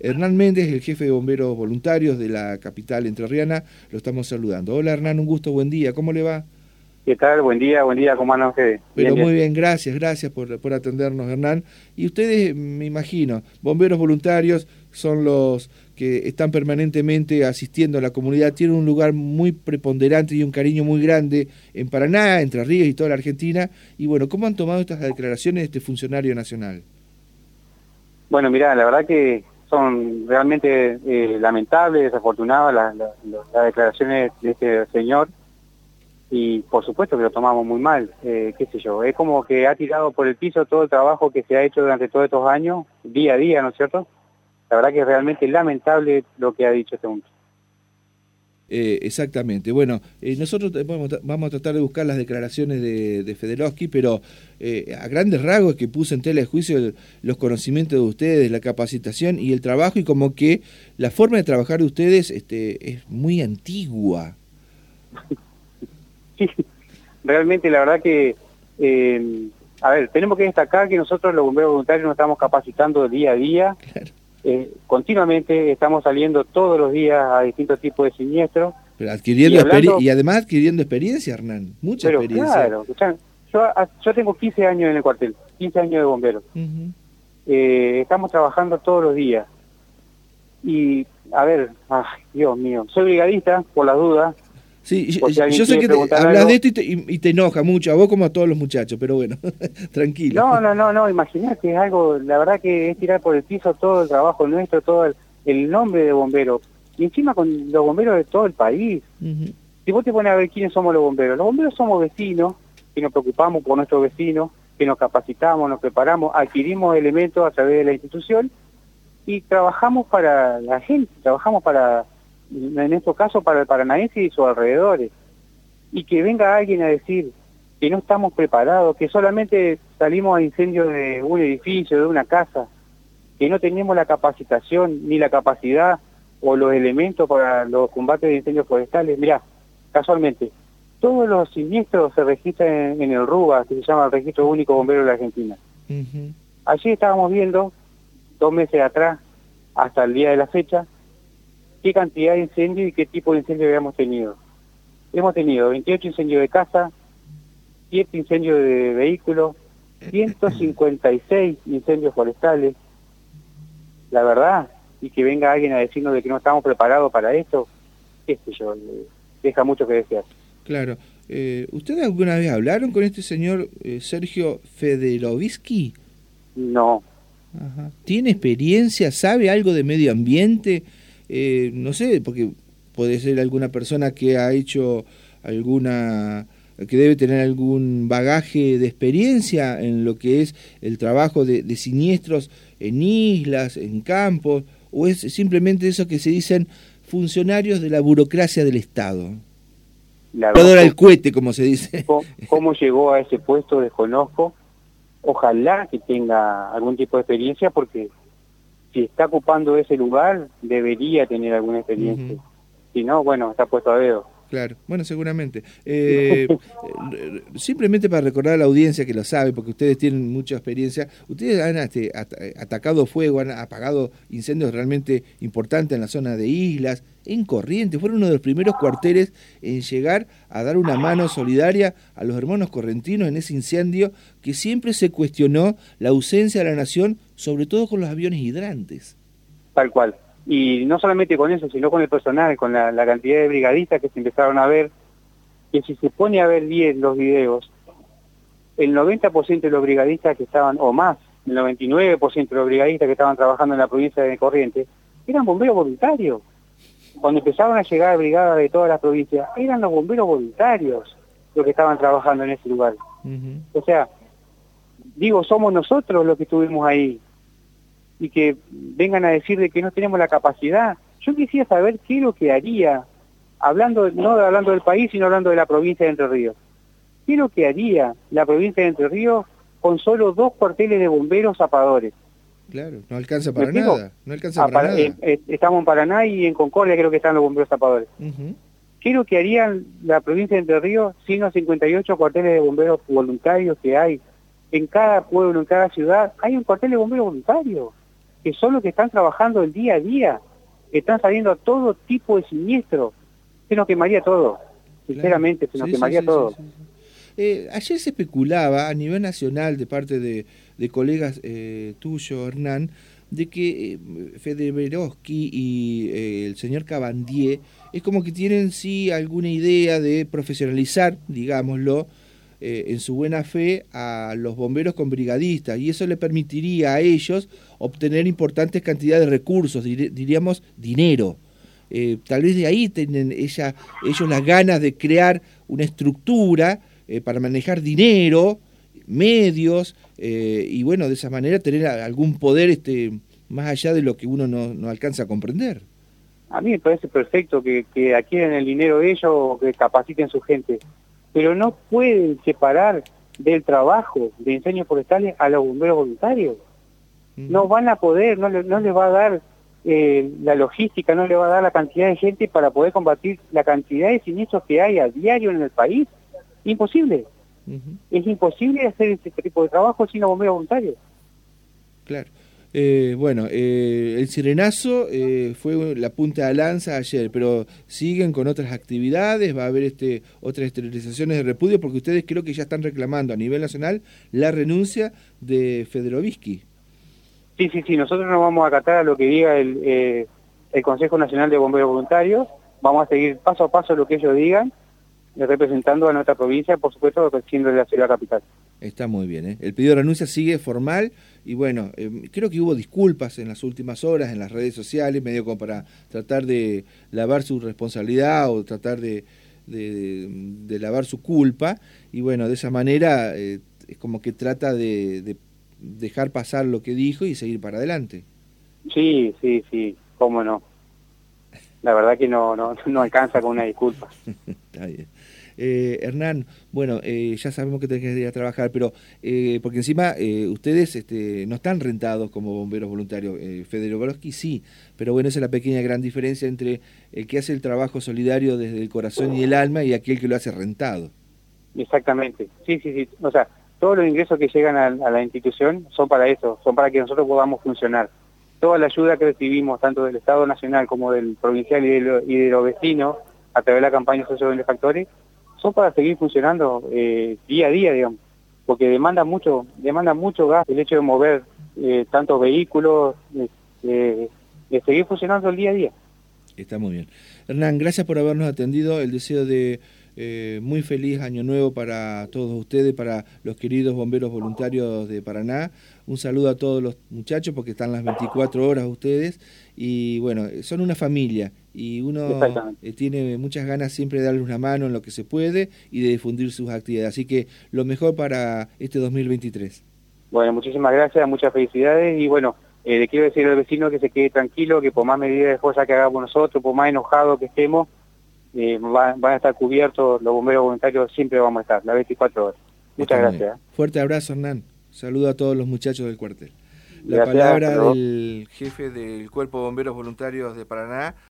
Hernán Méndez, el jefe de bomberos voluntarios de la capital entrerriana, lo estamos saludando. Hola Hernán, un gusto, buen día, ¿cómo le va? ¿Qué tal? Buen día, buen día, ¿cómo andan ustedes? Pero muy bien, gracias, gracias por, por atendernos Hernán. Y ustedes, me imagino, bomberos voluntarios son los que están permanentemente asistiendo a la comunidad, tienen un lugar muy preponderante y un cariño muy grande en Paraná, Entre Ríos y toda la Argentina. Y bueno, ¿cómo han tomado estas declaraciones de este funcionario nacional? Bueno, mira, la verdad que son realmente eh, lamentables, desafortunadas las, declaraciones de este señor y por supuesto que lo tomamos muy mal, eh, qué sé yo, es como que ha tirado por el piso todo el trabajo que se ha hecho durante todos estos años, día a día, ¿no es cierto? La verdad que es realmente lamentable lo que ha dicho este hombre. Eh, exactamente. Bueno, eh, nosotros vamos a tratar de buscar las declaraciones de, de pero eh, a grandes rasgos que puso en tela de juicio los conocimientos de ustedes, la capacitación y el trabajo, y como que la forma de trabajar de ustedes este, es muy antigua. Sí, realmente la verdad que, a ver, tenemos que destacar que nosotros los bomberos voluntarios nos estamos capacitando día a día. Claro eh, continuamente estamos saliendo todos los días a distintos tipos de siniestros. Pero adquiriendo y, además adquiriendo experiencia, Hernán, mucha experiencia. Claro, yo, yo, tengo 15 años en el cuartel, 15 años de bombero. Eh, estamos trabajando todos los días. Y, a ver, ay, Dios mío, soy brigadista, por las dudas, Sí, yo, sé que hablas de esto y te, enoja mucho, a vos como a todos los muchachos, pero bueno, tranquilo. No, no, no, no, imagínate, es algo, la verdad que es tirar por el piso todo el trabajo nuestro, todo el, nombre de bombero, y encima con los bomberos de todo el país. Si vos te pones a ver quiénes somos los bomberos, los bomberos somos vecinos, que nos preocupamos por nuestros vecinos, que nos capacitamos, nos preparamos, adquirimos elementos a través de la institución y trabajamos para la gente, trabajamos para en este caso para el paranaense y sus alrededores, y que venga alguien a decir que no estamos preparados, que solamente salimos a incendio de un edificio, de una casa, que no tenemos la capacitación ni la capacidad o los elementos para los combates de incendios forestales. Mira, casualmente, todos los siniestros se registran en, el RUBA, que se llama el Registro Único Bombero de la Argentina. Allí estábamos viendo, dos meses atrás, hasta el día de la fecha, qué cantidad de incendios y qué tipo de incendios habíamos tenido. Hemos tenido 28 incendios de casa, 7 incendios de vehículos, 156 incendios forestales. La verdad, y que venga alguien a decirnos de que no estamos preparados para esto, qué sé yo, deja mucho que desear. Claro. Eh, ¿Ustedes alguna vez hablaron con este señor eh, Sergio Federovisky? No. ¿Tiene experiencia? ¿Sabe algo de medio ambiente? Eh, no sé, porque puede ser alguna persona que ha hecho alguna que debe tener algún bagaje de experiencia en lo que es el trabajo de, siniestros en islas, en campos, o es simplemente eso que se dicen funcionarios de la burocracia del Estado. Todo era el cohete, como se dice. ¿Cómo llegó a ese puesto? Desconozco. Ojalá que tenga algún tipo de experiencia porque si está ocupando ese lugar, debería tener alguna experiencia. Si no, bueno, está puesto a dedo. Claro, bueno, seguramente. Eh, simplemente para recordar a la audiencia que lo sabe, porque ustedes tienen mucha experiencia, ustedes han este, atacado fuego, han apagado incendios realmente importantes en la zona de islas, en Corrientes, fueron uno de los primeros cuarteles en llegar a dar una mano solidaria a los hermanos correntinos en ese incendio que siempre se cuestionó la ausencia de la nación, sobre todo con los aviones hidrantes. Tal cual y no solamente con eso, sino con el personal, con la, cantidad de brigadistas que se empezaron a ver, que si se pone a ver bien los videos, el 90% de los brigadistas que estaban, o más, el 99% de los brigadistas que estaban trabajando en la provincia de Corrientes, eran bomberos voluntarios. Cuando empezaron a llegar brigadas de todas las provincias, eran los bomberos voluntarios los que estaban trabajando en ese lugar. O sea, digo, somos nosotros los que estuvimos ahí, y que vengan a decir de que no tenemos la capacidad. Yo quisiera saber qué es lo que haría, hablando no hablando del país, sino hablando de la provincia de Entre Ríos. ¿Qué es lo que haría la provincia de Entre Ríos con solo dos cuarteles de bomberos zapadores? Claro, no alcanza para nada. No alcanza ah, para, nada. Eh, eh, estamos en Paraná y en Concordia creo que están los bomberos zapadores. ¿Qué es lo que haría la provincia de Entre Ríos sin los 58 cuarteles de bomberos voluntarios que hay? En cada pueblo, en cada ciudad, hay un cuartel de bomberos voluntarios. Que son los que están trabajando el día a día, que están saliendo a todo tipo de siniestros. Se nos quemaría todo, sinceramente, se nos quemaría todo. Eh, ayer se especulaba a nivel nacional de parte de, colegas eh, tuyos, Hernán, de que eh, y eh, el señor Cabandier es como que tienen sí alguna idea de profesionalizar, digámoslo, eh, en su buena fe a los bomberos con brigadistas y eso le permitiría a ellos obtener importantes cantidades de recursos, diríamos dinero. tal vez de ahí tienen ella, ellos las ganas de crear una estructura eh, para manejar dinero, medios, eh, y bueno, de esa manera tener algún poder este, más allá de lo que uno no, alcanza a comprender. A mí me parece perfecto que, que adquieren el dinero ellos o que capaciten su gente, pero no pueden separar del trabajo de incendios forestales a los bomberos voluntarios. No van a poder, no, no les va a dar eh, la logística, no les va a dar la cantidad de gente para poder combatir la cantidad de siniestros que hay a diario en el país. Imposible. Es imposible hacer este tipo de trabajo sin bomberos voluntarios. Claro. Eh, bueno, eh, el sirenazo eh, fue la punta de lanza ayer, pero siguen con otras actividades, va a haber este otras esterilizaciones de repudio, porque ustedes creo que ya están reclamando a nivel nacional la renuncia de Federovisky. Sí, sí, sí, nosotros nos vamos a acatar a lo que diga el, el Consejo Nacional de Bomberos Voluntarios, vamos a seguir paso a paso lo que ellos digan, representando a nuestra provincia, por supuesto, siendo de la ciudad capital. Está muy bien. ¿eh? El pedido de renuncia sigue formal y bueno, eh, creo que hubo disculpas en las últimas horas en las redes sociales, medio como para tratar de lavar su responsabilidad o tratar de, de, lavar su culpa y bueno, de esa manera eh, es como que trata de, dejar pasar lo que dijo y seguir para adelante. Sí, sí, sí, cómo no. La verdad que no, no, no alcanza con una disculpa. Está bien. Eh, Hernán, bueno, eh, ya sabemos que tenés que ir a trabajar, pero eh, porque encima ustedes este, no están rentados como bomberos voluntarios. Federico Goloski sí, pero bueno, esa es la pequeña gran diferencia entre el que hace el trabajo solidario desde el corazón y el alma y aquel que lo hace rentado. Exactamente, sí, sí, sí. O sea, todos los ingresos que llegan a, la institución son para eso, son para que nosotros podamos funcionar. Toda la ayuda que recibimos, tanto del Estado Nacional como del provincial y de, los vecinos, a través de la campaña socio benefactores, son para seguir funcionando eh, día a día, digamos, porque demanda mucho, demanda mucho gas el hecho de mover eh, tantos vehículos, eh, de seguir funcionando el día a día. Está muy bien. Hernán, gracias por habernos atendido. El deseo de eh, muy feliz año nuevo para todos ustedes, para los queridos bomberos voluntarios de Paraná. Un saludo a todos los muchachos porque están las 24 horas ustedes y bueno, son una familia y uno eh, tiene muchas ganas siempre de darles una mano en lo que se puede y de difundir sus actividades. Así que lo mejor para este 2023. Bueno, muchísimas gracias, muchas felicidades y bueno, eh, le quiero decir al vecino que se quede tranquilo, que por más medidas de fuerza que hagamos nosotros, por más enojado que estemos, eh, van, a estar cubiertos, los bomberos voluntarios siempre vamos a estar, las 24 horas. Muchas gracias. ¿eh? Fuerte abrazo, Hernán. Saludo a todos los muchachos del cuartel. La palabra del jefe del Cuerpo de Bomberos Voluntarios de Paraná.